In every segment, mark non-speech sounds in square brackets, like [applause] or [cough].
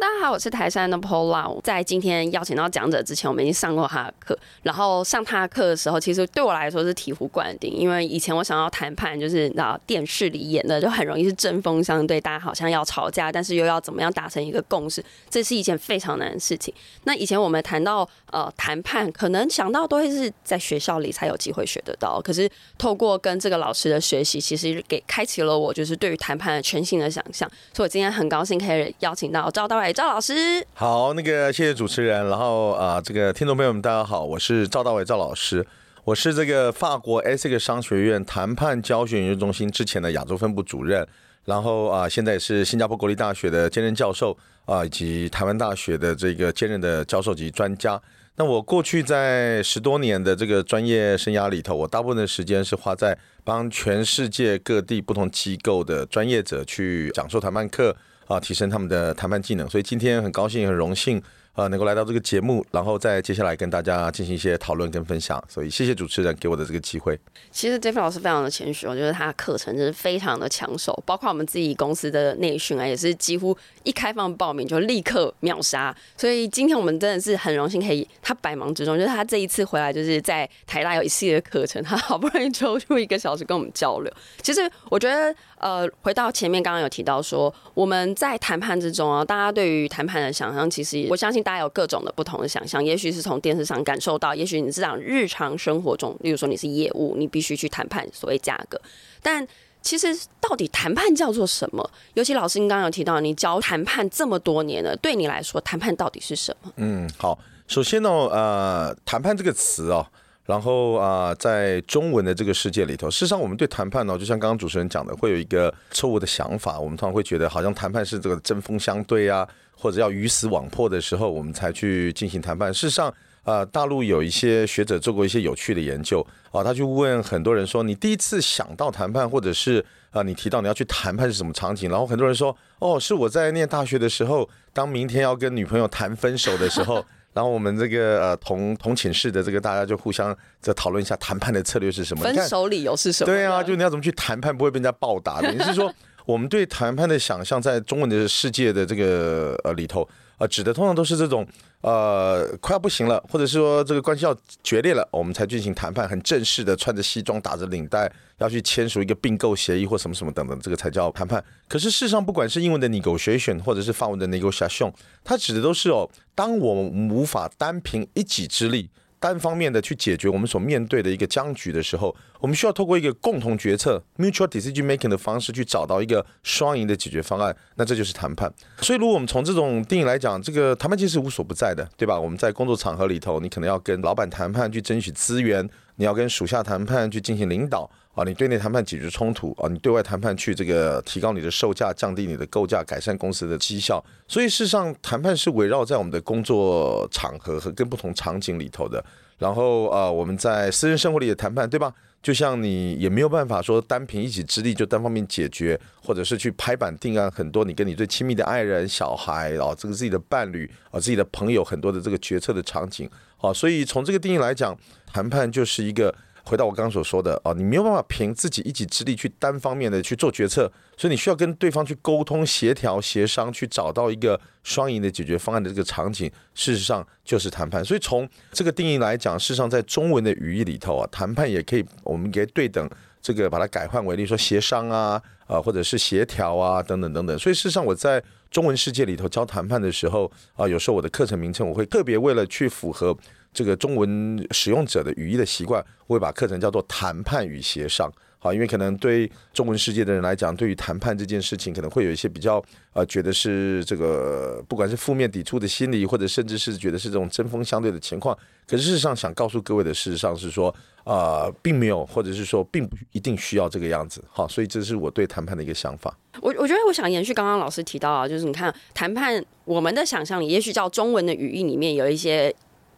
大家好，我是台山的 Paula。在今天邀请到讲者之前，我们已经上过他的课。然后上他的课的时候，其实对我来说是醍醐灌顶，因为以前我想要谈判，就是那电视里演的，就很容易是针锋相对，大家好像要吵架，但是又要怎么样达成一个共识，这是一件非常难的事情。那以前我们谈到呃谈判，可能想到都会是在学校里才有机会学得到。可是透过跟这个老师的学习，其实给开启了我就是对于谈判的全新的想象。所以我今天很高兴可以邀请到赵大赵老师。好，那个谢谢主持人，然后啊、这个听众朋友们大家好，我是赵大伟赵老师，我是这个法国 ESSEC 商学院谈判教学研究中心之前的亚洲分部主任，然后啊、现在也是新加坡国立大学的兼任教授啊、以及台湾大学的这个兼任的教授级专家。那我过去在十多年的这个专业生涯里头，我大部分的时间是花在帮全世界各地不同机构的专业者去讲授谈判课。啊，提升他们的谈判技能，所以今天很高兴、很荣幸，呃，能够来到这个节目，然后再接下来跟大家进行一些讨论跟分享。所以谢谢主持人给我的这个机会。其实 David 老师非常的谦虚，我觉得他的课程真是非常的抢手，包括我们自己公司的内训啊，也是几乎一开放报名就立刻秒杀。所以今天我们真的是很荣幸可以，他百忙之中，就是他这一次回来就是在台大有一系列的课程，他好不容易抽出一个小时跟我们交流。其实我觉得。呃，回到前面，刚刚有提到说，我们在谈判之中啊，大家对于谈判的想象，其实我相信大家有各种的不同的想象。也许是从电视上感受到，也许你是讲日常生活中，例如说你是业务，你必须去谈判所谓价格。但其实到底谈判叫做什么？尤其老师您刚刚有提到，你教谈判这么多年了，对你来说，谈判到底是什么？嗯，好，首先呢，呃，谈判这个词哦。然后啊、在中文的这个世界里头，事实上我们对谈判呢，就像刚刚主持人讲的，会有一个错误的想法。我们通常会觉得，好像谈判是这个针锋相对啊，或者要鱼死网破的时候，我们才去进行谈判。事实上，啊、呃，大陆有一些学者做过一些有趣的研究啊，他去问很多人说：“你第一次想到谈判，或者是啊，你提到你要去谈判是什么场景？”然后很多人说：“哦，是我在念大学的时候，当明天要跟女朋友谈分手的时候。[laughs] ”然后我们这个呃同同寝室的这个大家就互相在讨论一下谈判的策略是什么？分手理由是什么？对啊，就你要怎么去谈判不会被人家暴打的？你是说，我们对谈判的想象在中文的世界的这个呃里头。呃，指的通常都是这种，呃，快要不行了，或者是说这个关系要决裂了，我们才进行谈判，很正式的，穿着西装，打着领带，要去签署一个并购协议或什么什么等等，这个才叫谈判。可是事实上，不管是英文的 negotiation 或者是法文的 negotiation，它指的都是哦，当我们无法单凭一己之力。单方面的去解决我们所面对的一个僵局的时候，我们需要透过一个共同决策 （mutual decision making） 的方式去找到一个双赢的解决方案。那这就是谈判。所以，如果我们从这种定义来讲，这个谈判其实无所不在的，对吧？我们在工作场合里头，你可能要跟老板谈判去争取资源，你要跟属下谈判去进行领导啊，你对内谈判解决冲突啊，你对外谈判去这个提高你的售价、降低你的构价、改善公司的绩效。所以，事实上，谈判是围绕在我们的工作场合和跟不同场景里头的。然后，啊，我们在私人生活里的谈判，对吧？就像你也没有办法说单凭一己之力就单方面解决，或者是去拍板定案很多你跟你最亲密的爱人、小孩，然后这个自己的伴侣啊、自己的朋友很多的这个决策的场景。好，所以从这个定义来讲，谈判就是一个。回到我刚刚所说的啊，你没有办法凭自己一己之力去单方面的去做决策，所以你需要跟对方去沟通、协调、协商，去找到一个双赢的解决方案的这个场景，事实上就是谈判。所以从这个定义来讲，事实上在中文的语义里头啊，谈判也可以，我们可以对等这个把它改换为，例如说协商啊，啊或者是协调啊等等等等。所以事实上我在中文世界里头教谈判的时候啊，有时候我的课程名称我会特别为了去符合。这个中文使用者的语义的习惯，我会把课程叫做谈判与协商。好，因为可能对中文世界的人来讲，对于谈判这件事情，可能会有一些比较呃，觉得是这个不管是负面抵触的心理，或者甚至是觉得是这种针锋相对的情况。可是事实上，想告诉各位的事实上是说，啊、呃，并没有，或者是说，并不一定需要这个样子。好，所以这是我对谈判的一个想法。我我觉得我想延续刚刚老师提到啊，就是你看谈判，我们的想象里，也许叫中文的语义里面有一些。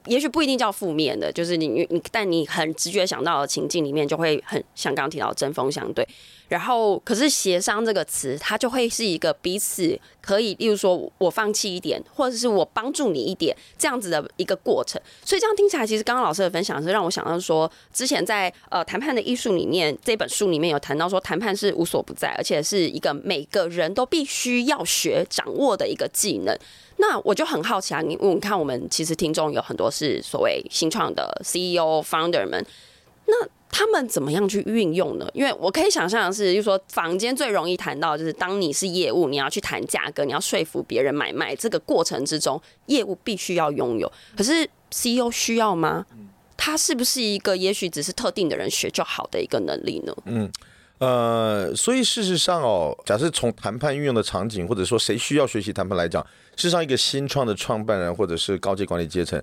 也许不一定叫负面的，就是你你，但你很直觉想到的情境里面，就会很像刚刚提到针锋相对。然后可是协商这个词，它就会是一个彼此可以，例如说我放弃一点，或者是我帮助你一点这样子的一个过程。所以这样听起来，其实刚刚老师的分享是让我想到说，之前在呃谈判的艺术里面这本书里面有谈到说，谈判是无所不在，而且是一个每个人都必须要学掌握的一个技能。那我就很好奇啊，你你看我们其实听众有很多是所谓新创的 CEO founder 们，那。他们怎么样去运用呢？因为我可以想象的是，就是说坊间最容易谈到，就是当你是业务，你要去谈价格，你要说服别人买卖，这个过程之中，业务必须要拥有。可是 CEO 需要吗？他是不是一个也许只是特定的人学就好的一个能力呢？嗯，呃，所以事实上哦，假设从谈判运用的场景，或者说谁需要学习谈判来讲，事实上一个新创的创办人或者是高级管理阶层，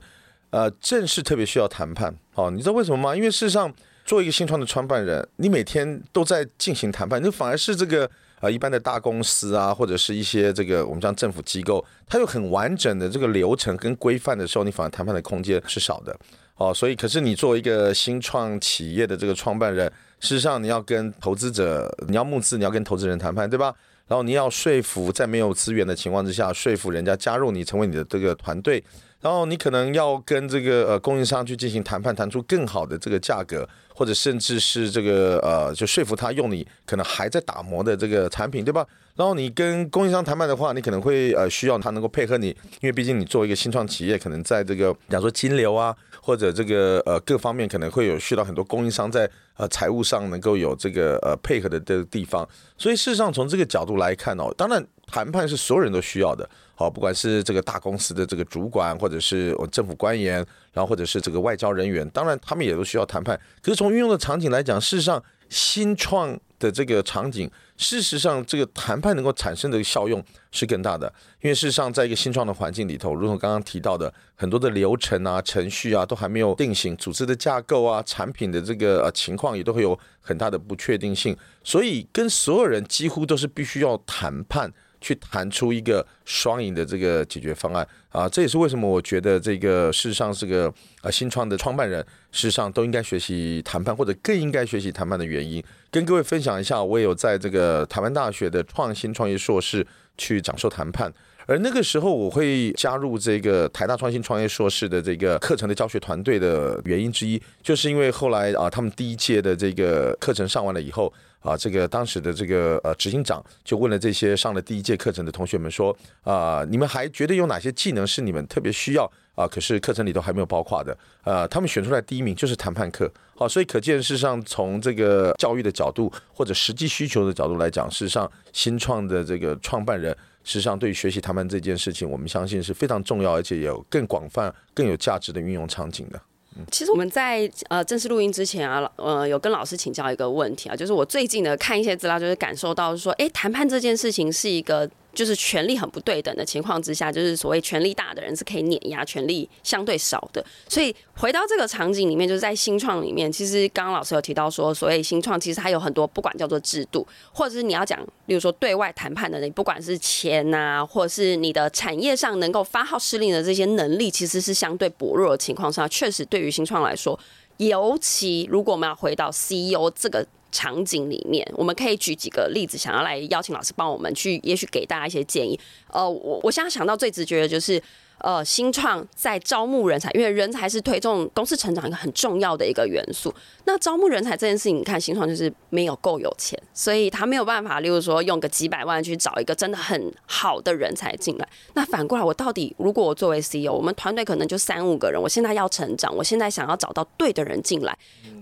呃，正是特别需要谈判。哦，你知道为什么吗？因为事实上。作为一个新创的创办人，你每天都在进行谈判，那反而是这个呃一般的大公司啊，或者是一些这个我们讲政府机构，它有很完整的这个流程跟规范的时候，你反而谈判的空间是少的哦。所以，可是你作为一个新创企业的这个创办人，事实上你要跟投资者，你要募资，你要跟投资人谈判，对吧？然后你要说服在没有资源的情况之下，说服人家加入你，成为你的这个团队。然后你可能要跟这个呃供应商去进行谈判，谈出更好的这个价格，或者甚至是这个呃就说服他用你可能还在打磨的这个产品，对吧？然后你跟供应商谈判的话，你可能会呃需要他能够配合你，因为毕竟你作为一个新创企业，可能在这个假如说金流啊，或者这个呃各方面可能会有需要很多供应商在呃财务上能够有这个呃配合的的地方。所以事实上从这个角度来看哦，当然谈判是所有人都需要的。好，不管是这个大公司的这个主管，或者是政府官员，然后或者是这个外交人员，当然他们也都需要谈判。可是从运用的场景来讲，事实上新创的这个场景，事实上这个谈判能够产生的效用是更大的。因为事实上，在一个新创的环境里头，如同刚刚提到的，很多的流程啊、程序啊都还没有定型，组织的架构啊、产品的这个呃情况也都会有很大的不确定性，所以跟所有人几乎都是必须要谈判。去谈出一个双赢的这个解决方案啊，这也是为什么我觉得这个事实上是个呃新创的创办人，事实上都应该学习谈判，或者更应该学习谈判的原因。跟各位分享一下，我也有在这个台湾大学的创新创业硕士去讲授谈判，而那个时候我会加入这个台大创新创业硕士的这个课程的教学团队的原因之一，就是因为后来啊，他们第一届的这个课程上完了以后。啊，这个当时的这个呃执行长就问了这些上了第一届课程的同学们说，啊，你们还觉得有哪些技能是你们特别需要啊？可是课程里头还没有包括的，呃，他们选出来第一名就是谈判课。好，所以可见事实上从这个教育的角度或者实际需求的角度来讲，事实上新创的这个创办人，事实上对于学习谈判这件事情，我们相信是非常重要，而且有更广泛、更有价值的运用场景的。其实我们在呃正式录音之前啊，呃有跟老师请教一个问题啊，就是我最近呢看一些资料，就是感受到说，哎，谈判这件事情是一个。就是权力很不对等的情况之下，就是所谓权力大的人是可以碾压权力相对少的。所以回到这个场景里面，就是在新创里面，其实刚刚老师有提到说，所谓新创其实它有很多，不管叫做制度，或者是你要讲，例如说对外谈判的人，不管是钱呐，或者是你的产业上能够发号施令的这些能力，其实是相对薄弱的情况下，确实对于新创来说，尤其如果我们要回到 CEO 这个。场景里面，我们可以举几个例子，想要来邀请老师帮我们去，也许给大家一些建议。呃，我我现在想到最直觉的就是，呃，新创在招募人才，因为人才是推动公司成长一个很重要的一个元素。那招募人才这件事情，你看新创就是没有够有钱，所以他没有办法，例如说用个几百万去找一个真的很好的人才进来。那反过来，我到底如果我作为 CEO，我们团队可能就三五个人，我现在要成长，我现在想要找到对的人进来。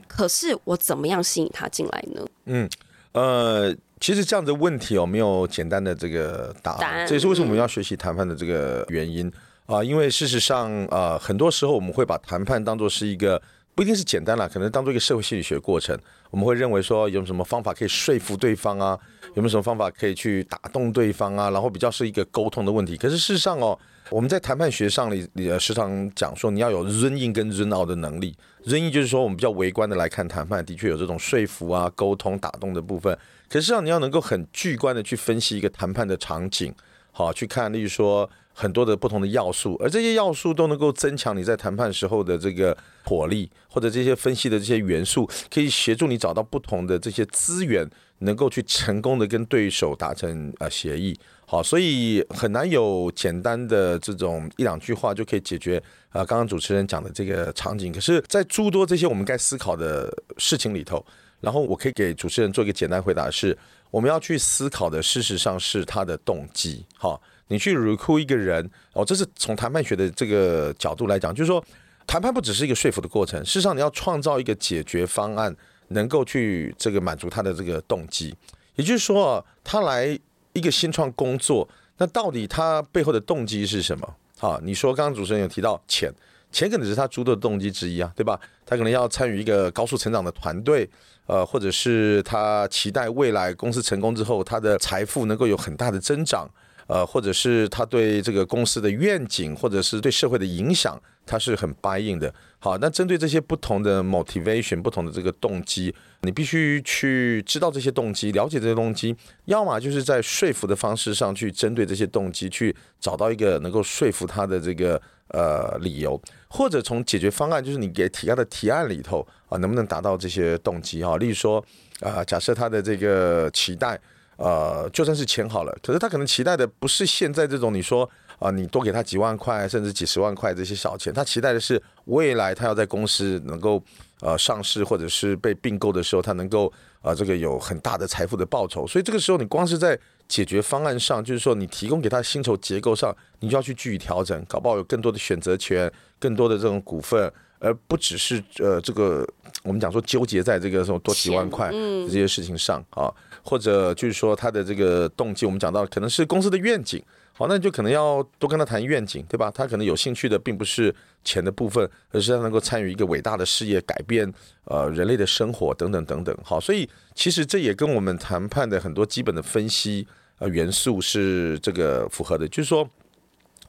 可是我怎么样吸引他进来呢？嗯，呃，其实这样的问题哦，没有简单的这个答案。答案，这也是为什么我们要学习谈判的这个原因啊，因为事实上，呃，很多时候我们会把谈判当作是一个不一定是简单了，可能当做一个社会心理学过程。我们会认为说，有什么方法可以说服对方啊？有没有什么方法可以去打动对方啊？然后比较是一个沟通的问题。可是事实上哦。我们在谈判学上里，里时常讲说，你要有 zone in 跟 zone out 的能力。zone in 就是说，我们比较微观的来看谈判，的确有这种说服啊、沟通、打动的部分。可是，让你要能够很巨观的去分析一个谈判的场景，好，去看，例如说很多的不同的要素，而这些要素都能够增强你在谈判时候的这个火力，或者这些分析的这些元素，可以协助你找到不同的这些资源。能够去成功的跟对手达成呃协议。好，所以很难有简单的这种一两句话就可以解决啊。刚刚主持人讲的这个场景，可是，在诸多这些我们该思考的事情里头，然后我可以给主持人做一个简单回答是：我们要去思考的，事实上是他的动机。好，你去 recruit 一个人，哦，这是从谈判学的这个角度来讲，就是说，谈判不只是一个说服的过程，事实上你要创造一个解决方案，能够去这个满足他的这个动机。也就是说，他来。一个新创工作，那到底他背后的动机是什么？好，你说刚刚主持人有提到钱，钱可能是他诸多的动机之一啊，对吧？他可能要参与一个高速成长的团队，呃，或者是他期待未来公司成功之后，他的财富能够有很大的增长。呃，或者是他对这个公司的愿景，或者是对社会的影响，他是很 buying 的。好，那针对这些不同的 motivation，不同的这个动机，你必须去知道这些动机，了解这些动机，要么就是在说服的方式上去针对这些动机去找到一个能够说服他的这个呃理由，或者从解决方案，就是你给提他的提案里头啊，能不能达到这些动机哈？例如说啊，假设他的这个期待。呃，就算是钱好了，可是他可能期待的不是现在这种你说啊、呃，你多给他几万块，甚至几十万块这些小钱，他期待的是未来他要在公司能够呃上市或者是被并购的时候，他能够啊、呃、这个有很大的财富的报酬。所以这个时候你光是在解决方案上，就是说你提供给他薪酬结构上，你就要去具体调整，搞不好有更多的选择权，更多的这种股份，而不只是呃这个我们讲说纠结在这个什么多几万块这些事情上啊。或者就是说他的这个动机，我们讲到可能是公司的愿景，好，那你就可能要多跟他谈愿景，对吧？他可能有兴趣的并不是钱的部分，而是他能够参与一个伟大的事业，改变呃人类的生活等等等等。好，所以其实这也跟我们谈判的很多基本的分析呃元素是这个符合的。就是说，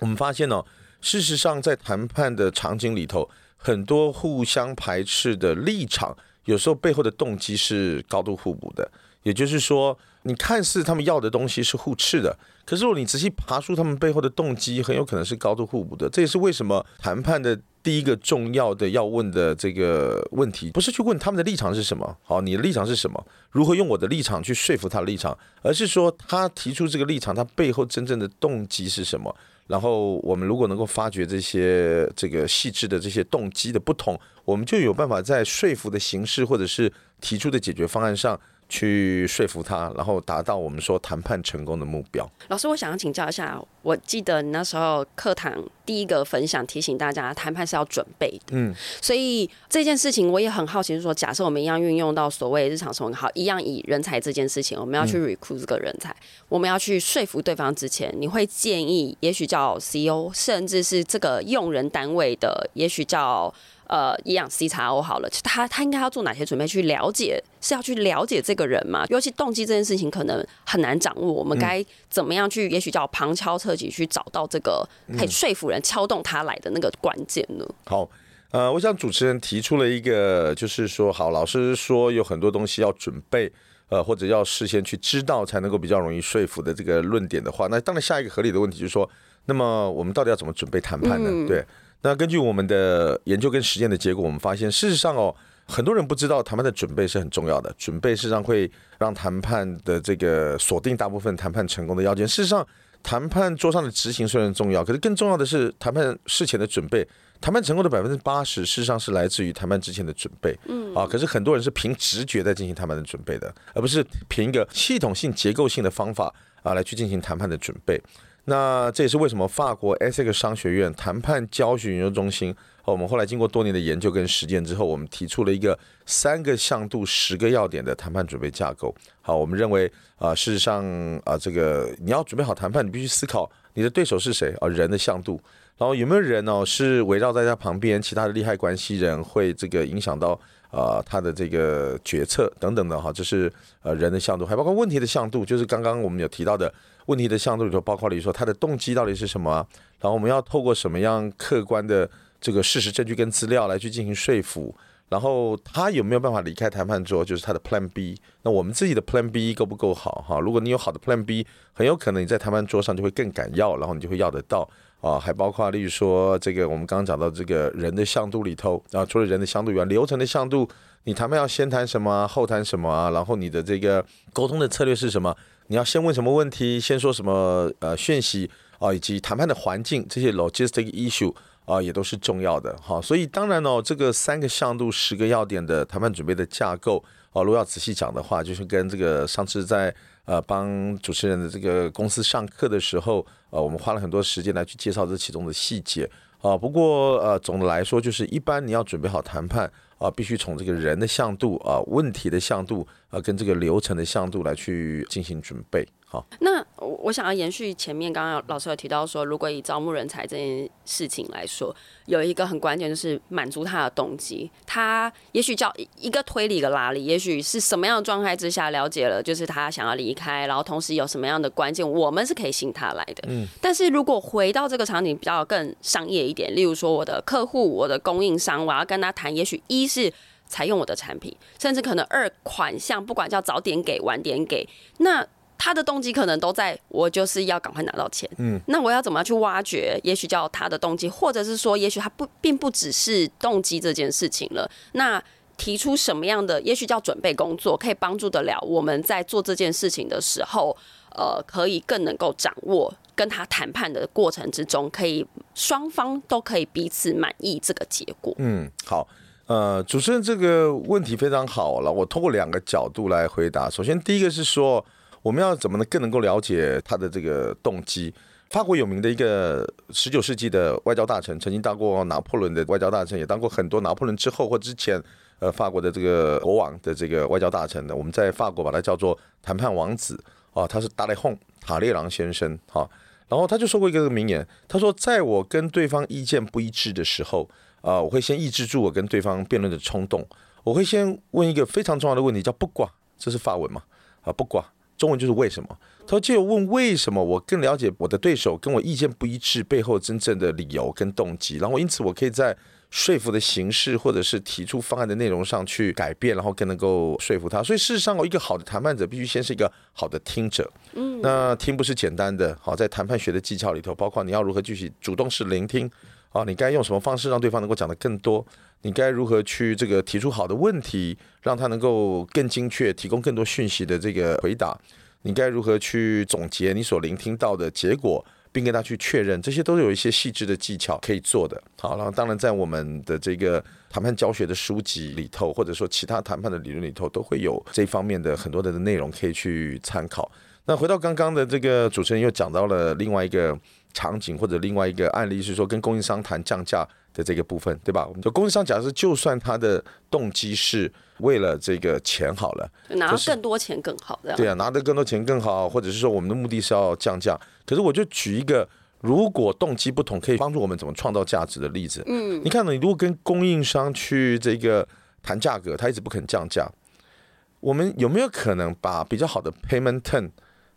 我们发现呢、哦，事实上在谈判的场景里头，很多互相排斥的立场，有时候背后的动机是高度互补的。也就是说，你看似他们要的东西是互斥的，可是如果你仔细爬出他们背后的动机，很有可能是高度互补的。这也是为什么谈判的第一个重要的要问的这个问题，不是去问他们的立场是什么，好，你的立场是什么？如何用我的立场去说服他的立场？而是说他提出这个立场，他背后真正的动机是什么？然后我们如果能够发掘这些这个细致的这些动机的不同，我们就有办法在说服的形式或者是提出的解决方案上。去说服他，然后达到我们说谈判成功的目标。老师，我想要请教一下，我记得你那时候课堂第一个分享提醒大家，谈判是要准备的。嗯，所以这件事情我也很好奇，是说，假设我们一样运用到所谓日常生活，好，一样以人才这件事情，我们要去 recruit 这个人才，嗯、我们要去说服对方之前，你会建议，也许叫 CEO，甚至是这个用人单位的，也许叫。呃，一样 C 叉 O 好了，他他应该要做哪些准备去了解？是要去了解这个人嘛？尤其动机这件事情可能很难掌握，我们该怎么样去？也许叫旁敲侧击去找到这个可以说服人、敲动他来的那个关键呢？好，呃，我想主持人提出了一个，就是说，好，老师说有很多东西要准备，呃，或者要事先去知道才能够比较容易说服的这个论点的话，那当然下一个合理的问题就是说，那么我们到底要怎么准备谈判呢？嗯、对。那根据我们的研究跟实践的结果，我们发现，事实上哦，很多人不知道谈判的准备是很重要的。准备事实上会让谈判的这个锁定大部分谈判成功的要件。事实上，谈判桌上的执行虽然重要，可是更重要的是谈判事前的准备。谈判成功的百分之八十，事实上是来自于谈判之前的准备。嗯啊，可是很多人是凭直觉在进行谈判的准备的，而不是凭一个系统性、结构性的方法啊来去进行谈判的准备。那这也是为什么法国 ESSEC 商学院谈判教学研究中心，我们后来经过多年的研究跟实践之后，我们提出了一个三个向度、十个要点的谈判准备架构。好，我们认为啊，事实上啊，这个你要准备好谈判，你必须思考你的对手是谁啊，人的向度，然后有没有人呢是围绕在他旁边，其他的利害关系人会这个影响到啊他的这个决策等等的哈，这是呃人的向度，还包括问题的向度，就是刚刚我们有提到的。问题的向度里头包括了说他的动机到底是什么，然后我们要透过什么样客观的这个事实证据跟资料来去进行说服，然后他有没有办法离开谈判桌，就是他的 Plan B。那我们自己的 Plan B 够不够好哈？如果你有好的 Plan B，很有可能你在谈判桌上就会更敢要，然后你就会要得到啊。还包括例如说这个我们刚刚讲到这个人的向度里头啊，除了人的向度以外，流程的向度，你谈判要先谈什么，后谈什么啊？然后你的这个沟通的策略是什么？你要先问什么问题，先说什么呃讯息啊，以及谈判的环境这些 logistic issue。啊，也都是重要的哈，所以当然哦，这个三个向度、十个要点的谈判准备的架构啊，如果要仔细讲的话，就是跟这个上次在呃帮主持人的这个公司上课的时候，呃，我们花了很多时间来去介绍这其中的细节啊。不过呃，总的来说，就是一般你要准备好谈判啊，必须从这个人的向度啊、问题的向度啊，跟这个流程的向度来去进行准备。好，那我我想要延续前面刚刚老师有提到说，如果以招募人才这件事情来说，有一个很关键就是满足他的动机。他也许叫一个推理一个拉力，也许是什么样的状态之下了解了，就是他想要离开，然后同时有什么样的关键，我们是可以信他来的。嗯，但是如果回到这个场景比较更商业一点，例如说我的客户、我的供应商，我要跟他谈，也许一是采用我的产品，甚至可能二款项，不管叫早点给、晚点给，那。他的动机可能都在我就是要赶快拿到钱，嗯，那我要怎么样去挖掘？也许叫他的动机，或者是说，也许他不并不只是动机这件事情了。那提出什么样的？也许叫准备工作，可以帮助得了我们在做这件事情的时候，呃，可以更能够掌握跟他谈判的过程之中，可以双方都可以彼此满意这个结果。嗯，好，呃，主持人这个问题非常好了，我通过两个角度来回答。首先，第一个是说。我们要怎么能更能够了解他的这个动机？法国有名的一个十九世纪的外交大臣，曾经当过拿破仑的外交大臣，也当过很多拿破仑之后或之前，呃，法国的这个国王的这个外交大臣的。我们在法国把他叫做谈判王子啊，他是达雷洪塔列朗先生哈。然后他就说过一个名言，他说：“在我跟对方意见不一致的时候，啊，我会先抑制住我跟对方辩论的冲动，我会先问一个非常重要的问题，叫不寡，这是法文嘛？啊，不寡。”中文就是为什么？他说：“借我问为什么，我更了解我的对手跟我意见不一致背后真正的理由跟动机，然后因此我可以在说服的形式或者是提出方案的内容上去改变，然后更能够说服他。所以事实上，一个好的谈判者必须先是一个好的听者。嗯，那听不是简单的。好，在谈判学的技巧里头，包括你要如何继续主动式聆听。啊，你该用什么方式让对方能够讲得更多？你该如何去这个提出好的问题，让他能够更精确提供更多讯息的这个回答？你该如何去总结你所聆听到的结果，并跟他去确认？这些都有一些细致的技巧可以做的。好，然后当然在我们的这个谈判教学的书籍里头，或者说其他谈判的理论里头，都会有这方面的很多的内容可以去参考。那回到刚刚的这个主持人又讲到了另外一个场景或者另外一个案例，是说跟供应商谈降价。的这个部分，对吧？我们就供应商假设，就算他的动机是为了这个钱好了，拿到更多钱更好，对啊，拿得更多钱更好，或者是说我们的目的是要降价。可是我就举一个，如果动机不同，可以帮助我们怎么创造价值的例子。嗯，你看呢？你如果跟供应商去这个谈价格，他一直不肯降价，我们有没有可能把比较好的 payment term，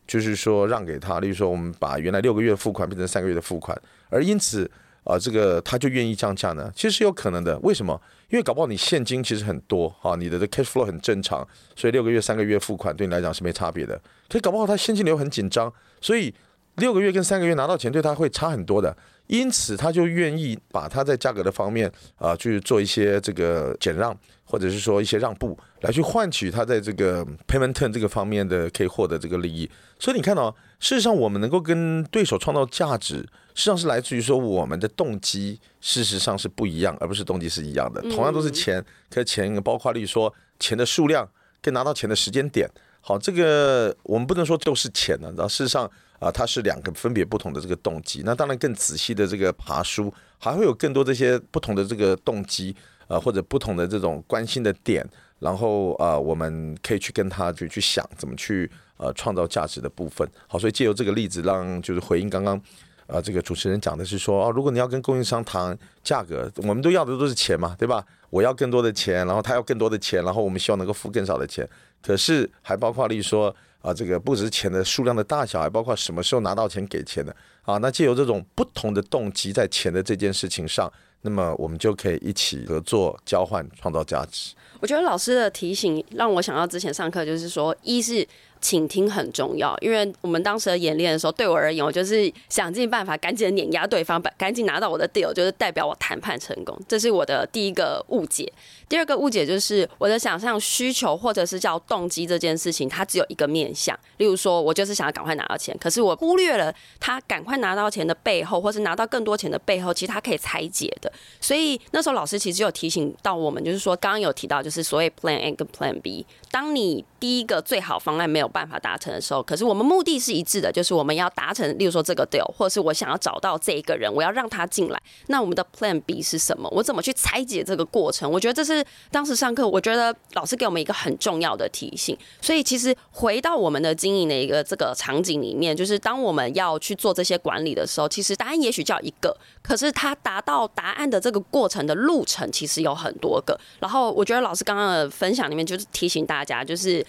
就是说让给他？例如说，我们把原来六个月付款变成三个月的付款，而因此。啊，这个他就愿意降价呢？其实是有可能的。为什么？因为搞不好你现金其实很多啊，你的这 cash flow 很正常，所以六个月、三个月付款对你来讲是没差别的。可是搞不好他现金流很紧张，所以六个月跟三个月拿到钱对他会差很多的。因此他就愿意把他在价格的方面啊去做一些这个减让，或者是说一些让步，来去换取他在这个 payment term 这个方面的可以获得这个利益。所以你看到，事实上我们能够跟对手创造价值。实际上是来自于说我们的动机，事实上是不一样，而不是动机是一样的。同样都是钱，可是钱包括例如说钱的数量跟拿到钱的时间点。好，这个我们不能说都是钱呢。然后事实上啊，它是两个分别不同的这个动机。那当然更仔细的这个爬梳，还会有更多这些不同的这个动机啊，或者不同的这种关心的点。然后啊，我们可以去跟他去去想怎么去呃创造价值的部分。好，所以借由这个例子，让就是回应刚刚。啊，这个主持人讲的是说，哦，如果你要跟供应商谈价格，我们都要的都是钱嘛，对吧？我要更多的钱，然后他要更多的钱，然后我们希望能够付更少的钱。可是还包括例如说，啊，这个不只是钱的数量的大小，还包括什么时候拿到钱给钱的。啊，那借由这种不同的动机在钱的这件事情上，那么我们就可以一起合作、交换、创造价值。我觉得老师的提醒让我想到之前上课，就是说，一是。倾听很重要，因为我们当时的演练的时候，对我而言，我就是想尽办法赶紧碾压对方，把赶紧拿到我的 deal，就是代表我谈判成功。这是我的第一个误解。第二个误解就是我的想象需求或者是叫动机这件事情，它只有一个面向。例如说，我就是想要赶快拿到钱，可是我忽略了他赶快拿到钱的背后，或是拿到更多钱的背后，其实他可以拆解的。所以那时候老师其实有提醒到我们，就是说刚刚有提到，就是所谓 Plan A 跟 Plan B。当你第一个最好方案没有办法达成的时候，可是我们目的是一致的，就是我们要达成，例如说这个 deal，或者是我想要找到这一个人，我要让他进来。那我们的 Plan B 是什么？我怎么去拆解这个过程？我觉得这是当时上课，我觉得老师给我们一个很重要的提醒。所以其实回到我们的经营的一个这个场景里面，就是当我们要去做这些管理的时候，其实答案也许叫一个，可是他达到答案的这个过程的路程其实有很多个。然后我觉得老师刚刚的分享里面就是提醒大家。家就是，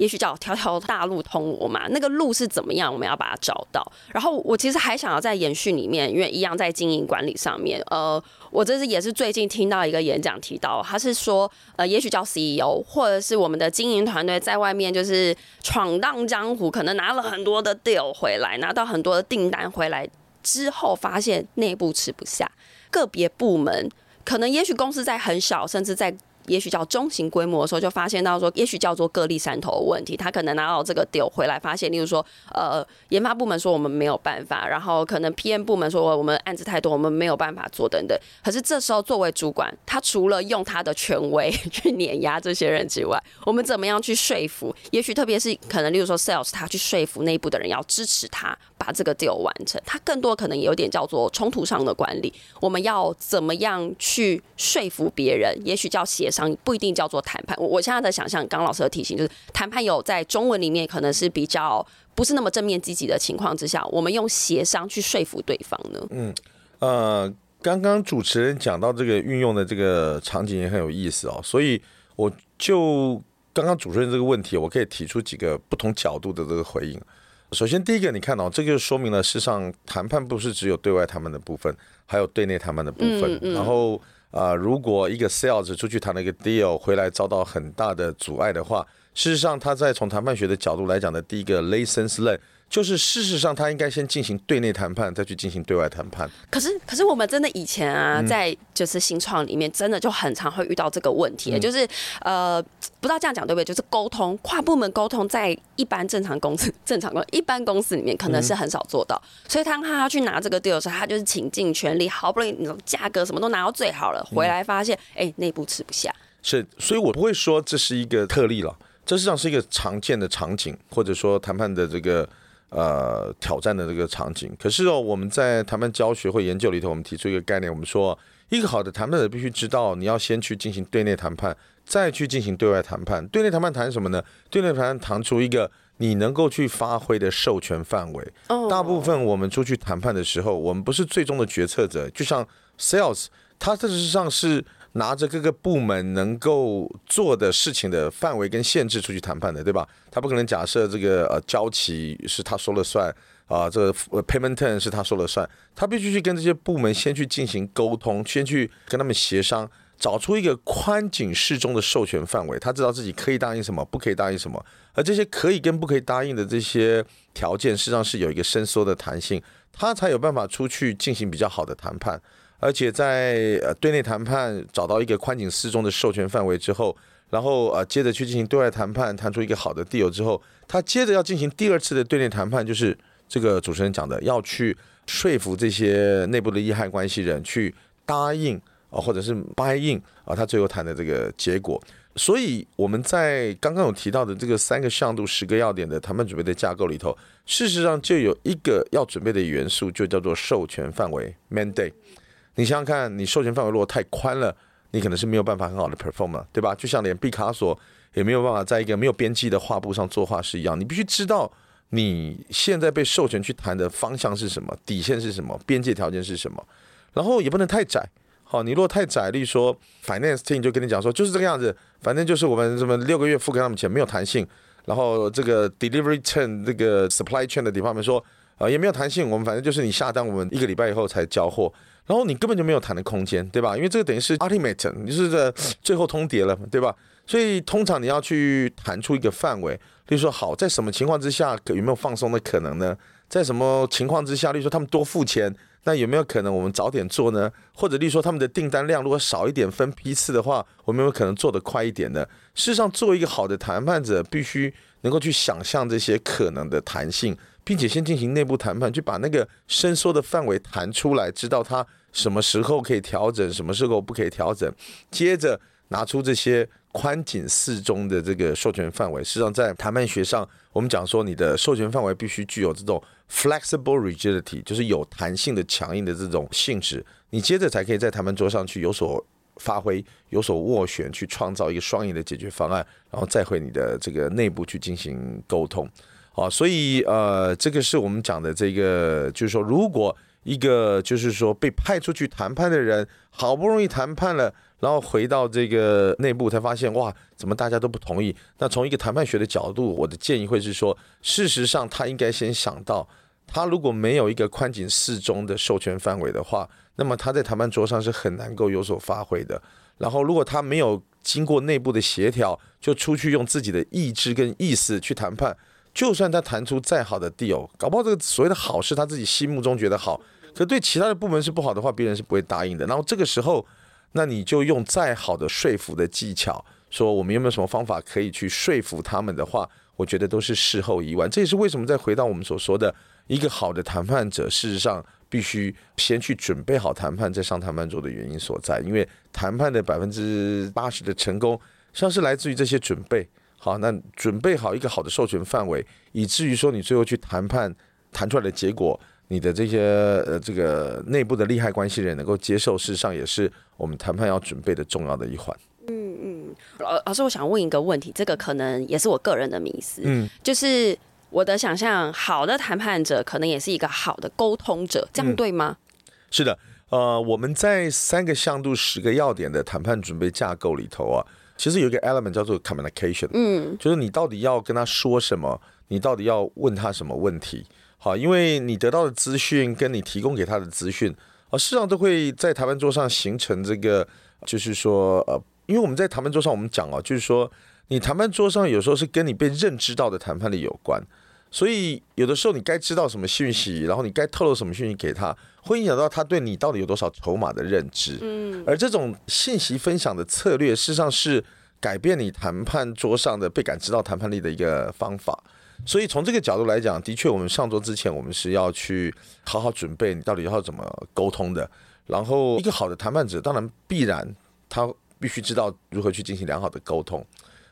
也许叫条条大路通罗马，那个路是怎么样，我们要把它找到。然后我其实还想要在延续里面，因为一样在经营管理上面，呃，我这是也是最近听到一个演讲提到，他是说，呃，也许叫 CEO 或者是我们的经营团队在外面就是闯荡江湖，可能拿了很多的 deal 回来，拿到很多的订单回来之后，发现内部吃不下，个别部门可能也许公司在很小，甚至在。也许叫中型规模的时候，就发现到说，也许叫做各立山头的问题。他可能拿到这个 deal 回来，发现，例如说，呃，研发部门说我们没有办法，然后可能 PM 部门说我们案子太多，我们没有办法做等等。可是这时候作为主管，他除了用他的权威去碾压这些人之外，我们怎么样去说服？也许特别是可能，例如说 sales，他去说服内部的人要支持他这个 deal 完成。他更多可能有点叫做冲突上的管理。我们要怎么样去说服别人？也许叫协商。不一定叫做谈判。我我现在的想象，刚老师的提醒就是，谈判有在中文里面可能是比较不是那么正面积极的情况之下，我们用协商去说服对方呢？嗯，呃，刚刚主持人讲到这个运用的这个场景也很有意思哦，所以我就刚刚主持人这个问题，我可以提出几个不同角度的这个回应。首先，第一个，你看到、哦、这个说明了，事实上谈判不是只有对外谈判的部分，还有对内谈判的部分，嗯嗯、然后。啊、呃，如果一个 sales 出去谈了一个 deal，回来遭到很大的阻碍的话，事实上他在从谈判学的角度来讲的第一个 lessons learned。就是事实上，他应该先进行对内谈判，再去进行对外谈判。可是，可是我们真的以前啊，在就是新创里面，真的就很常会遇到这个问题，嗯、就是呃，不知道这样讲对不对？就是沟通跨部门沟通，在一般正常公司、正常公一般公司里面，可能是很少做到。嗯、所以，当他要去拿这个 deal 的时候，他就是倾尽全力，好不容易那种价格什么都拿到最好了，回来发现，哎、嗯，内部吃不下。是，所以我不会说这是一个特例了，这实际上是一个常见的场景，或者说谈判的这个。呃，挑战的这个场景。可是哦，我们在谈判教学或研究里头，我们提出一个概念，我们说，一个好的谈判者必须知道，你要先去进行对内谈判，再去进行对外谈判。对内谈判谈什么呢？对内谈判谈出一个你能够去发挥的授权范围。大部分我们出去谈判的时候，我们不是最终的决策者，就像 sales，他事实上是。拿着各个部门能够做的事情的范围跟限制出去谈判的，对吧？他不可能假设这个呃交期是他说了算啊，这个 payment term 是他说了算，他必须去跟这些部门先去进行沟通，先去跟他们协商，找出一个宽紧适中的授权范围。他知道自己可以答应什么，不可以答应什么，而这些可以跟不可以答应的这些条件，实际上是有一个伸缩的弹性，他才有办法出去进行比较好的谈判。而且在呃对内谈判找到一个宽谨适中的授权范围之后，然后呃接着去进行对外谈判，谈出一个好的 deal 之后，他接着要进行第二次的对内谈判，就是这个主持人讲的，要去说服这些内部的利害关系人去答应啊，或者是 buy in 啊，他最后谈的这个结果。所以我们在刚刚有提到的这个三个向度、十个要点的谈判准备的架构里头，事实上就有一个要准备的元素，就叫做授权范围 mandate。你想想看，你授权范围如果太宽了，你可能是没有办法很好的 perform 了，对吧？就像连毕卡索也没有办法在一个没有边际的画布上作画是一样。你必须知道你现在被授权去谈的方向是什么，底线是什么，边界条件是什么，然后也不能太窄。好，你如果太窄，例如说 finance team 就跟你讲说就是这个样子，反正就是我们什么六个月付给他们钱没有弹性，然后这个 delivery chain 这个 supply chain 的 department 说。啊，也没有弹性。我们反正就是你下单，我们一个礼拜以后才交货，然后你根本就没有谈的空间，对吧？因为这个等于是 ultimate，你就是这最后通牒了，对吧？所以通常你要去谈出一个范围，例如说好，在什么情况之下有没有放松的可能呢？在什么情况之下，例如说他们多付钱。那有没有可能我们早点做呢？或者，例如说他们的订单量如果少一点，分批次的话，我们有没有可能做得快一点呢？事实上，作为一个好的谈判者，必须能够去想象这些可能的弹性，并且先进行内部谈判，去把那个伸缩的范围谈出来，知道它什么时候可以调整，什么时候不可以调整，接着拿出这些宽紧适中的这个授权范围。事实上，在谈判学上，我们讲说，你的授权范围必须具有这种。Flexible rigidity 就是有弹性的强硬的这种性质，你接着才可以在谈判桌上去有所发挥、有所斡旋，去创造一个双赢的解决方案，然后再回你的这个内部去进行沟通。好，所以呃，这个是我们讲的这个，就是说，如果一个就是说被派出去谈判的人，好不容易谈判了。然后回到这个内部才发现，哇，怎么大家都不同意？那从一个谈判学的角度，我的建议会是说，事实上他应该先想到，他如果没有一个宽紧适中的授权范围的话，那么他在谈判桌上是很难够有所发挥的。然后如果他没有经过内部的协调，就出去用自己的意志跟意思去谈判，就算他谈出再好的 deal，搞不好这个所谓的好是他自己心目中觉得好，可对其他的部门是不好的话，别人是不会答应的。然后这个时候。那你就用再好的说服的技巧，说我们有没有什么方法可以去说服他们的话，我觉得都是事后已晚。这也是为什么再回到我们所说的一个好的谈判者，事实上必须先去准备好谈判，再上谈判桌的原因所在。因为谈判的百分之八十的成功，像是来自于这些准备。好，那准备好一个好的授权范围，以至于说你最后去谈判谈出来的结果。你的这些呃，这个内部的利害关系人能够接受，事实上也是我们谈判要准备的重要的一环。嗯嗯，老老师，我想问一个问题，这个可能也是我个人的迷思，嗯，就是我的想象，好的谈判者可能也是一个好的沟通者，这样对吗？嗯，是的，呃，我们在三个向度十个要点的谈判准备架构里头啊，其实有一个 element 叫做 communication，嗯，就是你到底要跟他说什么，你到底要问他什么问题。好，因为你得到的资讯跟你提供给他的资讯，啊，事实上都会在谈判桌上形成这个，就是说，呃，因为我们在谈判桌上，我们讲哦，就是说，你谈判桌上有时候是跟你被认知到的谈判力有关，所以有的时候你该知道什么讯息，然后你该透露什么讯息给他，会影响到他对你到底有多少筹码的认知。嗯，而这种信息分享的策略，事实上是改变你谈判桌上的被感知到谈判力的一个方法。所以从这个角度来讲，的确，我们上桌之前，我们是要去好好准备，你到底要怎么沟通的。然后，一个好的谈判者，当然必然他必须知道如何去进行良好的沟通。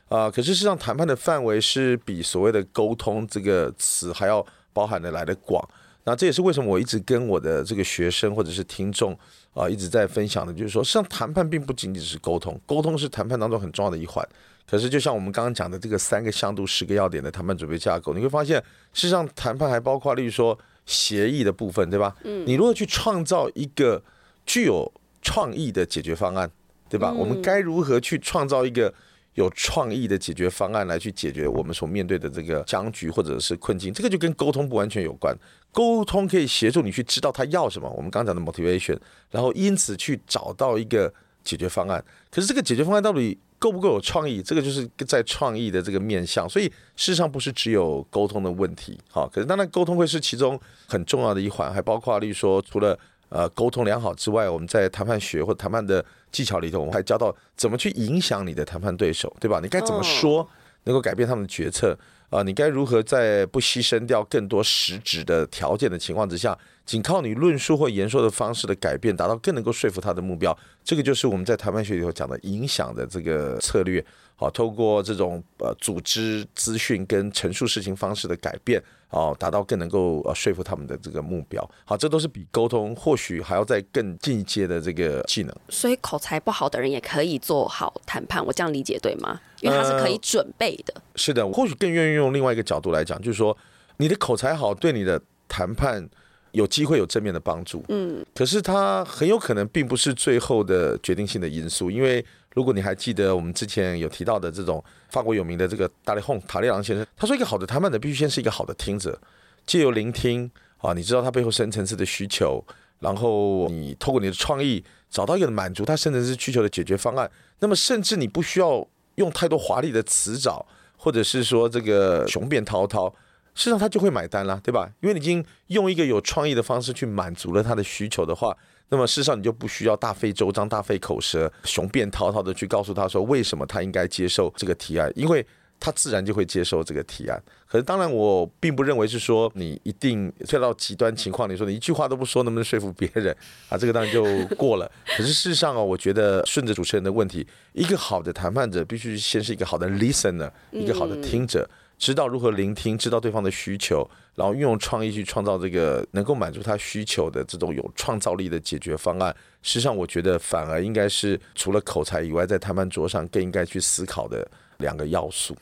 啊、呃，可是事实上，谈判的范围是比所谓的沟通这个词还要包含的来的广。那这也是为什么我一直跟我的这个学生或者是听众啊、呃、一直在分享的，就是说，实际上谈判并不仅仅是沟通，沟通是谈判当中很重要的一环。可是，就像我们刚刚讲的这个三个向度、十个要点的谈判准备架构，你会发现，事实上谈判还包括，例如说协议的部分，对吧？嗯。你如何去创造一个具有创意的解决方案，对吧？我们该如何去创造一个有创意的解决方案来去解决我们所面对的这个僵局或者是困境？这个就跟沟通不完全有关。沟通可以协助你去知道他要什么，我们刚讲的 motivation，然后因此去找到一个解决方案。可是这个解决方案到底够不够有创意？这个就是在创意的这个面向，所以事实上不是只有沟通的问题，好，可是当然沟通会是其中很重要的一环，还包括例如说，除了呃沟通良好之外，我们在谈判学或谈判的技巧里头，我们还教到怎么去影响你的谈判对手，对吧？你该怎么说能够改变他们的决策？啊，你该如何在不牺牲掉更多实质的条件的情况之下，仅靠你论述或言说的方式的改变，达到更能够说服他的目标？这个就是我们在谈判学里头讲的影响的这个策略。好，透过这种呃组织资讯跟陈述事情方式的改变，哦，达到更能够呃说服他们的这个目标。好，这都是比沟通或许还要再更进一阶的这个技能。所以口才不好的人也可以做好谈判，我这样理解对吗？因为他是可以准备的。呃、是的，我或许更愿意用另外一个角度来讲，就是说你的口才好，对你的谈判有机会有正面的帮助。嗯，可是他很有可能并不是最后的决定性的因素，因为。如果你还记得我们之前有提到的这种法国有名的这个大利洪塔利昂先生，他说一个好的谈判者必须先是一个好的听者，借由聆听啊，你知道他背后深层次的需求，然后你透过你的创意找到一个满足他深层次需求的解决方案，那么甚至你不需要用太多华丽的词藻，或者是说这个雄辩滔滔，事实上他就会买单了，对吧？因为你已经用一个有创意的方式去满足了他的需求的话，那么事实上你就不需要大费周章、大费口舌、雄辩滔滔的去告诉他说为什么他应该接受这个提案，因为。他自然就会接受这个提案。可是，当然，我并不认为是说你一定退到极端情况，你说你一句话都不说，能不能说服别人 [laughs] 啊？这个当然就过了。可是事实上啊，我觉得顺着主持人的问题，一个好的谈判者必须先是一个好的 listener，一个好的听者，知道如何聆听，知道对方的需求，然后运用创意去创造这个能够满足他需求的这种有创造力的解决方案。事实上，我觉得反而应该是除了口才以外，在谈判桌上更应该去思考的两个要素。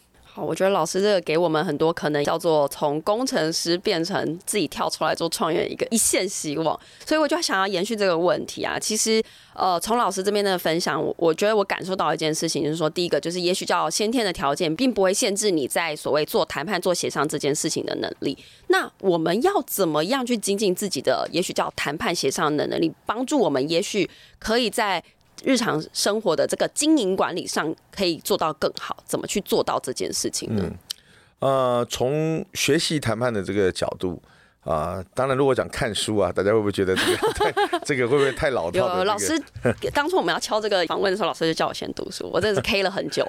我觉得老师这个给我们很多可能叫做从工程师变成自己跳出来做创业一个一线希望，所以我就想要延续这个问题啊。其实，呃，从老师这边的分享，我我觉得我感受到一件事情，就是说，第一个就是也许叫先天的条件，并不会限制你在所谓做谈判、做协商这件事情的能力。那我们要怎么样去精进自己的，也许叫谈判协商的能力，帮助我们，也许可以在。日常生活的这个经营管理上可以做到更好，怎么去做到这件事情呢？嗯、呃，从学习谈判的这个角度啊、呃，当然如果讲看书啊，大家会不会觉得这个 [laughs] 太这个会不会太老套、这个？有老师当初我们要敲这个访问的时候，老师就叫我先读书，我真的是 K 了很久。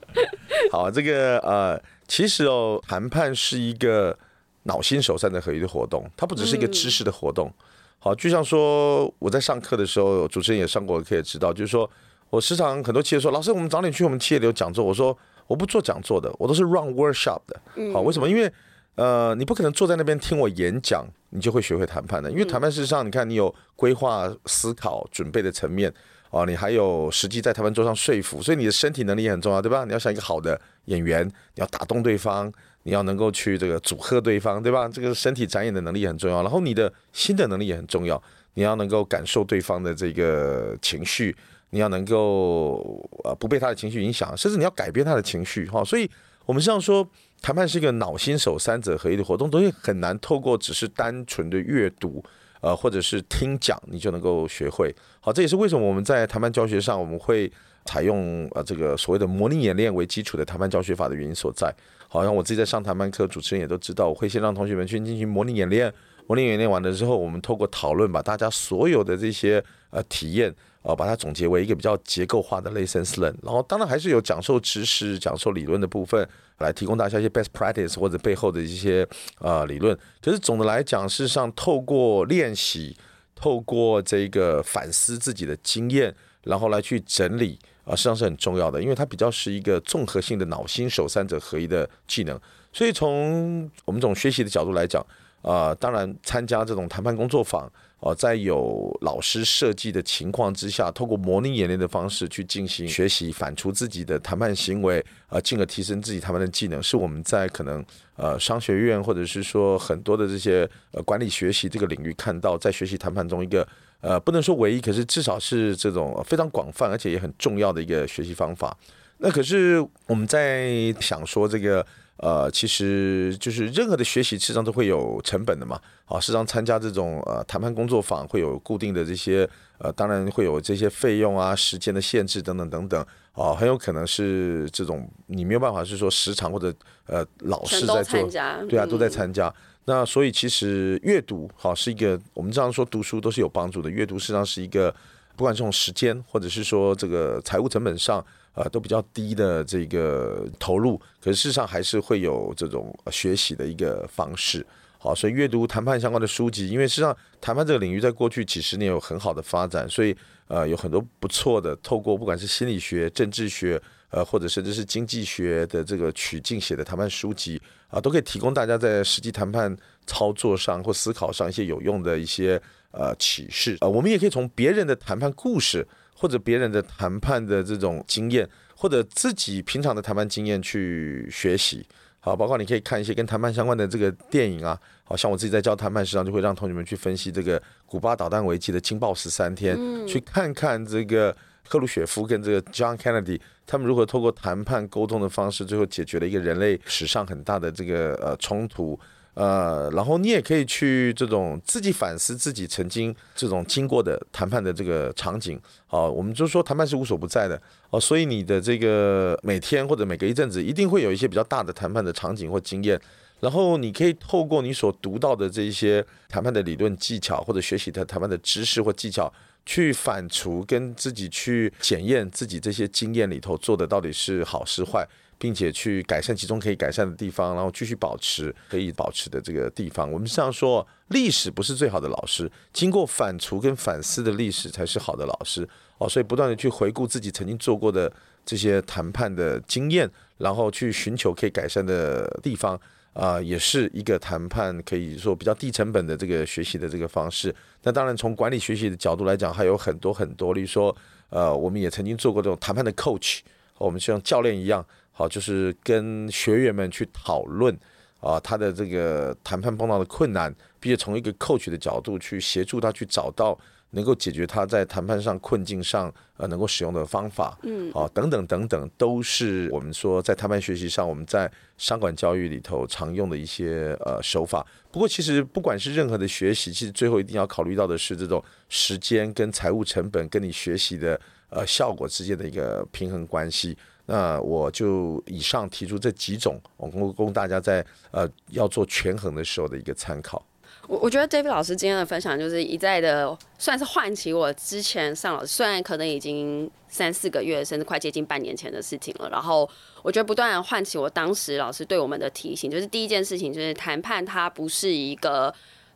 [laughs] 好，这个呃，其实哦，谈判是一个脑心手三者合一的活动，它不只是一个知识的活动。嗯好，就像说我在上课的时候，主持人也上过课，也知道，就是说我时常很多企业说，老师，我们早点去我们企业里有讲座。我说我不做讲座的，我都是 run workshop 的。好，为什么？因为呃，你不可能坐在那边听我演讲，你就会学会谈判的。因为谈判事实上，你看你有规划、思考、准备的层面，哦，你还有实际在谈判桌上说服，所以你的身体能力也很重要，对吧？你要像一个好的演员，你要打动对方。你要能够去这个组合对方，对吧？这个身体展演的能力很重要，然后你的心的能力也很重要。你要能够感受对方的这个情绪，你要能够呃不被他的情绪影响，甚至你要改变他的情绪哈。所以，我们这样说，谈判是一个脑心手三者合一的活动，都会很难透过只是单纯的阅读呃或者是听讲，你就能够学会。好，这也是为什么我们在谈判教学上我们会采用呃这个所谓的模拟演练为基础的谈判教学法的原因所在。好像我自己在上谈判课，主持人也都知道，我会先让同学们去进行模拟演练。模拟演练完了之后，我们透过讨论，把大家所有的这些呃体验，呃，把它总结为一个比较结构化的 lessons learn，。然后当然还是有讲授知识、讲授理论的部分，来提供大家一些 best practice 或者背后的一些呃理论。可是总的来讲，事实上透过练习，透过这个反思自己的经验，然后来去整理。啊，实际上是很重要的，因为它比较是一个综合性的脑心手三者合一的技能。所以从我们这种学习的角度来讲，啊、呃，当然参加这种谈判工作坊，哦、呃，在有老师设计的情况之下，透过模拟演练的方式去进行学习，反刍自己的谈判行为，呃，进而提升自己谈判的技能，是我们在可能呃商学院或者是说很多的这些呃管理学习这个领域看到，在学习谈判中一个。呃，不能说唯一，可是至少是这种非常广泛而且也很重要的一个学习方法。那可是我们在想说这个，呃，其实就是任何的学习，实际上都会有成本的嘛。啊，实际上参加这种呃谈判工作坊会有固定的这些，呃，当然会有这些费用啊、时间的限制等等等等。啊，很有可能是这种你没有办法是说时常或者呃老师在做，对啊，都在参加。那所以其实阅读好是一个，我们这样说读书都是有帮助的。阅读实际上是一个，不管是从时间或者是说这个财务成本上，呃，都比较低的这个投入，可是事实上还是会有这种学习的一个方式。好，所以阅读谈判相关的书籍，因为实际上谈判这个领域在过去几十年有很好的发展，所以呃有很多不错的，透过不管是心理学、政治学。呃，或者甚至是经济学的这个取径写的谈判书籍啊，都可以提供大家在实际谈判操作上或思考上一些有用的一些呃启示啊。我们也可以从别人的谈判故事，或者别人的谈判的这种经验，或者自己平常的谈判经验去学习。好，包括你可以看一些跟谈判相关的这个电影啊，好像我自己在教谈判时上就会让同学们去分析这个古巴导弹危机的惊爆十三天，嗯，去看看这个。赫鲁雪夫跟这个 John Kennedy，他们如何透过谈判沟通的方式，最后解决了一个人类史上很大的这个呃冲突，呃，然后你也可以去这种自己反思自己曾经这种经过的谈判的这个场景。好，我们就说谈判是无所不在的哦，所以你的这个每天或者每隔一阵子，一定会有一些比较大的谈判的场景或经验。然后你可以透过你所读到的这一些谈判的理论技巧，或者学习的谈判的知识或技巧，去反刍跟自己去检验自己这些经验里头做的到底是好是坏。并且去改善其中可以改善的地方，然后继续保持可以保持的这个地方。我们这样说，历史不是最好的老师，经过反刍跟反思的历史才是好的老师哦。所以不断的去回顾自己曾经做过的这些谈判的经验，然后去寻求可以改善的地方啊，也是一个谈判可以说比较低成本的这个学习的这个方式。那当然从管理学习的角度来讲，还有很多很多，例如说，呃，我们也曾经做过这种谈判的 coach，我们像教练一样。好，就是跟学员们去讨论啊，他的这个谈判碰到的困难，并且从一个 coach 的角度去协助他去找到能够解决他在谈判上困境上呃能够使用的方法，嗯，啊，等等等等，都是我们说在谈判学习上，我们在商管教育里头常用的一些呃手法。不过，其实不管是任何的学习，其实最后一定要考虑到的是这种时间跟财务成本跟你学习的呃效果之间的一个平衡关系。那我就以上提出这几种，我供供大家在呃要做权衡的时候的一个参考。我我觉得 David 老师今天的分享就是一再的算是唤起我之前上老师，虽然可能已经三四个月，甚至快接近半年前的事情了。然后我觉得不断唤起我当时老师对我们的提醒，就是第一件事情就是谈判它不是一个。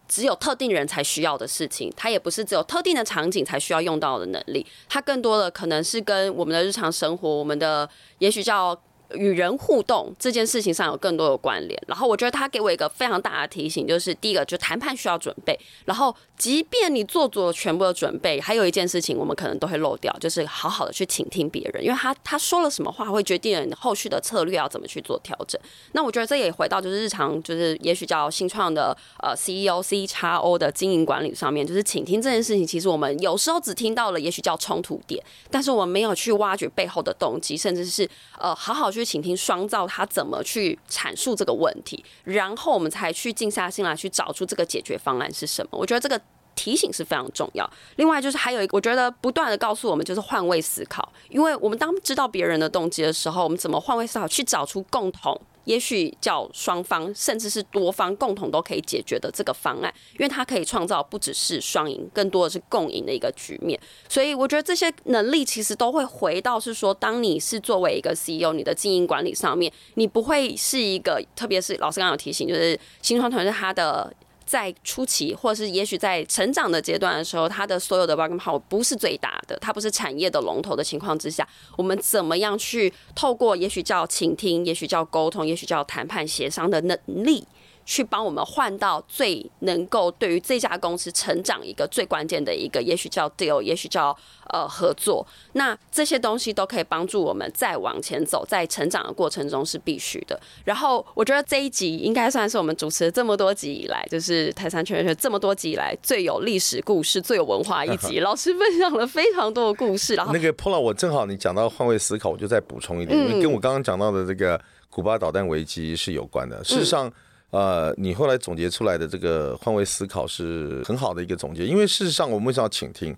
只有特定人才需要的事情，它也不是只有特定的场景才需要用到的能力，它更多的可能是跟我们的日常生活，我们的也许叫。与人互动这件事情上有更多的关联，然后我觉得他给我一个非常大的提醒，就是第一个，就谈判需要准备，然后即便你做足了全部的准备，还有一件事情我们可能都会漏掉，就是好好的去倾听别人，因为他他说了什么话，会决定了你后续的策略要怎么去做调整。那我觉得这也回到就是日常，就是也许叫新创的呃 CEO、CXO 的经营管理上面，就是倾听这件事情，其实我们有时候只听到了也许叫冲突点，但是我们没有去挖掘背后的动机，甚至是呃好好去。去倾听双照他怎么去阐述这个问题，然后我们才去静下心来去找出这个解决方案是什么。我觉得这个提醒是非常重要。另外就是还有一个，我觉得不断的告诉我们就是换位思考，因为我们当知道别人的动机的时候，我们怎么换位思考去找出共同。也许叫双方，甚至是多方共同都可以解决的这个方案，因为它可以创造不只是双赢，更多的是共赢的一个局面。所以我觉得这些能力其实都会回到是说，当你是作为一个 CEO，你的经营管理上面，你不会是一个，特别是老师刚刚有提醒，就是新创团队他的。在初期，或是也许在成长的阶段的时候，它的所有的 bargaining power 不是最大的，它不是产业的龙头的情况之下，我们怎么样去透过也许叫倾听，也许叫沟通，也许叫谈判协商的能力？去帮我们换到最能够对于这家公司成长一个最关键的一个，也许叫 deal，也许叫呃合作。那这些东西都可以帮助我们再往前走，在成长的过程中是必须的。然后我觉得这一集应该算是我们主持了这么多集以来，就是台杉确确这么多集以来最有历史故事、最有文化一集。[laughs] 老师分享了非常多的故事。然后那个 Paula，我正好你讲到换位思考，我就再补充一点，因为跟我刚刚讲到的这个古巴导弹危机是有关的。事实上。呃，你后来总结出来的这个换位思考是很好的一个总结，因为事实上我们为什么要倾听？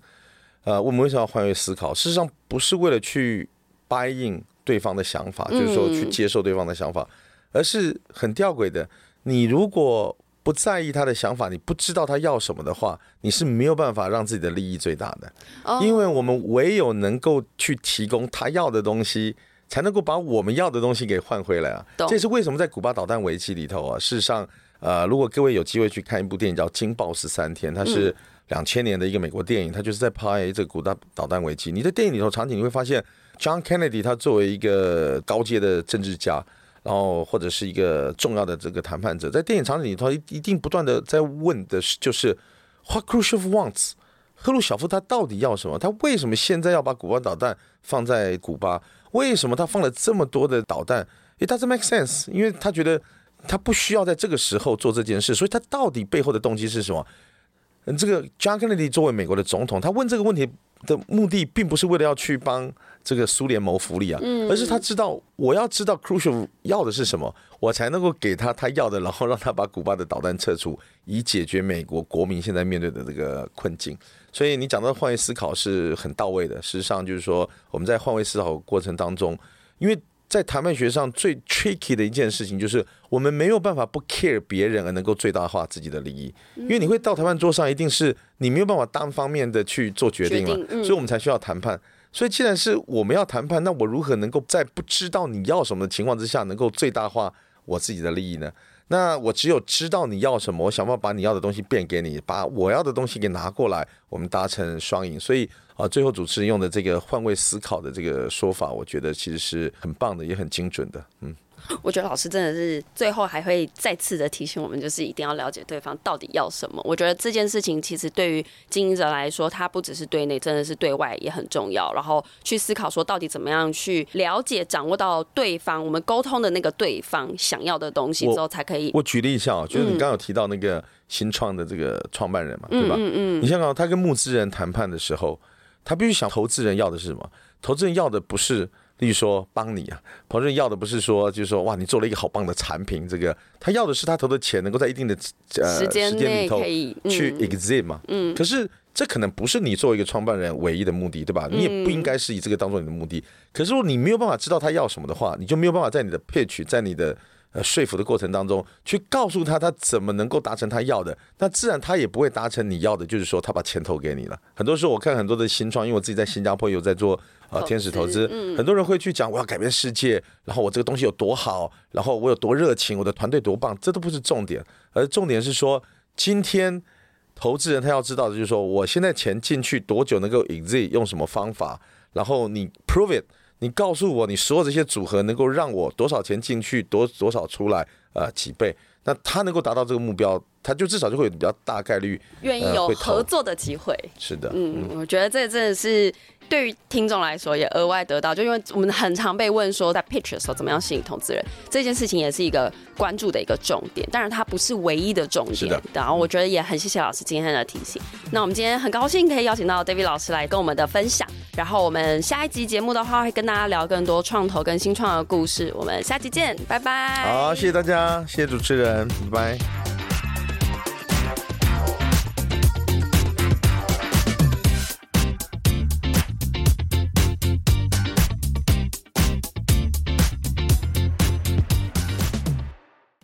呃，我们为什么要换位思考？事实上不是为了去 buy in 对方的想法，就是说去接受对方的想法，而是很吊诡的。你如果不在意他的想法，你不知道他要什么的话，你是没有办法让自己的利益最大的。因为我们唯有能够去提供他要的东西。才能够把我们要的东西给换回来啊！这是为什么在古巴导弹危机里头啊，事实上，呃，如果各位有机会去看一部电影叫《惊爆十三天》，它是两千年的一个美国电影，它就是在拍这个古巴导弹危机。你在电影里头场景你会发现，John Kennedy 他作为一个高阶的政治家，然后或者是一个重要的这个谈判者，在电影场景里头一一定不断的在问的是，就是 What Khrushchev wants？赫鲁晓夫他到底要什么？他为什么现在要把古巴导弹放在古巴？为什么他放了这么多的导弹？It doesn't make sense，因为他觉得他不需要在这个时候做这件事，所以他到底背后的动机是什么？这个 John Kennedy 作为美国的总统，他问这个问题的目的并不是为了要去帮这个苏联谋福利啊，而是他知道我要知道 Khrushchev 要的是什么，我才能够给他他要的，然后让他把古巴的导弹撤出，以解决美国国民现在面对的这个困境。所以你讲到换位思考是很到位的。事实上，就是说我们在换位思考过程当中，因为在谈判学上最 tricky 的一件事情，就是我们没有办法不 care 别人而能够最大化自己的利益。因为你会到谈判桌上，一定是你没有办法单方面的去做决定了，所以我们才需要谈判。所以既然是我们要谈判，那我如何能够在不知道你要什么的情况之下，能够最大化我自己的利益呢？那我只有知道你要什么，我想办法把你要的东西变给你，把我要的东西给拿过来，我们达成双赢。所以啊，最后主持人用的这个换位思考的这个说法，我觉得其实是很棒的，也很精准的，嗯。[laughs] 我觉得老师真的是最后还会再次的提醒我们，就是一定要了解对方到底要什么。我觉得这件事情其实对于经营者来说，他不只是对内，真的是对外也很重要。然后去思考说，到底怎么样去了解、掌握到对方，我们沟通的那个对方想要的东西之后，才可以。我，我举例一下啊，就是你刚刚有提到那个新创的这个创办人嘛，对吧？嗯嗯。你想想，他跟募资人谈判的时候，他必须想投资人要的是什么？投资人要的不是。例如说帮你啊，彭润要的不是说，就是说哇，你做了一个好棒的产品，这个他要的是他投的钱能够在一定的呃时间里头去 exit 嘛。嗯。可是这可能不是你作为一个创办人唯一的目的，对吧？你也不应该是以这个当做你的目的。可是如果你没有办法知道他要什么的话，你就没有办法在你的 pitch，在你的呃说服的过程当中去告诉他他怎么能够达成他要的，那自然他也不会达成你要的，就是说他把钱投给你了。很多时候我看很多的新创，因为我自己在新加坡有在做。啊，天使投资，很多人会去讲我要改变世界，然后我这个东西有多好，然后我有多热情，我的团队多棒，这都不是重点，而重点是说，今天投资人他要知道的就是说，我现在钱进去多久能够 exit，用什么方法，然后你 prove it，你告诉我你所有这些组合能够让我多少钱进去，多多少出来，呃，几倍，那他能够达到这个目标，他就至少就会有比较大概率愿意有合作的机会。是的，嗯，我觉得这真的是。对于听众来说，也额外得到，就因为我们很常被问说，在 pitch 的时候怎么样吸引投资人，这件事情也是一个关注的一个重点。当然，它不是唯一的重点。的然后，我觉得也很谢谢老师今天的提醒。那我们今天很高兴可以邀请到 David 老师来跟我们的分享。然后，我们下一集节目的话，会跟大家聊更多创投跟新创的故事。我们下集见，拜拜。好，谢谢大家，谢谢主持人，拜拜。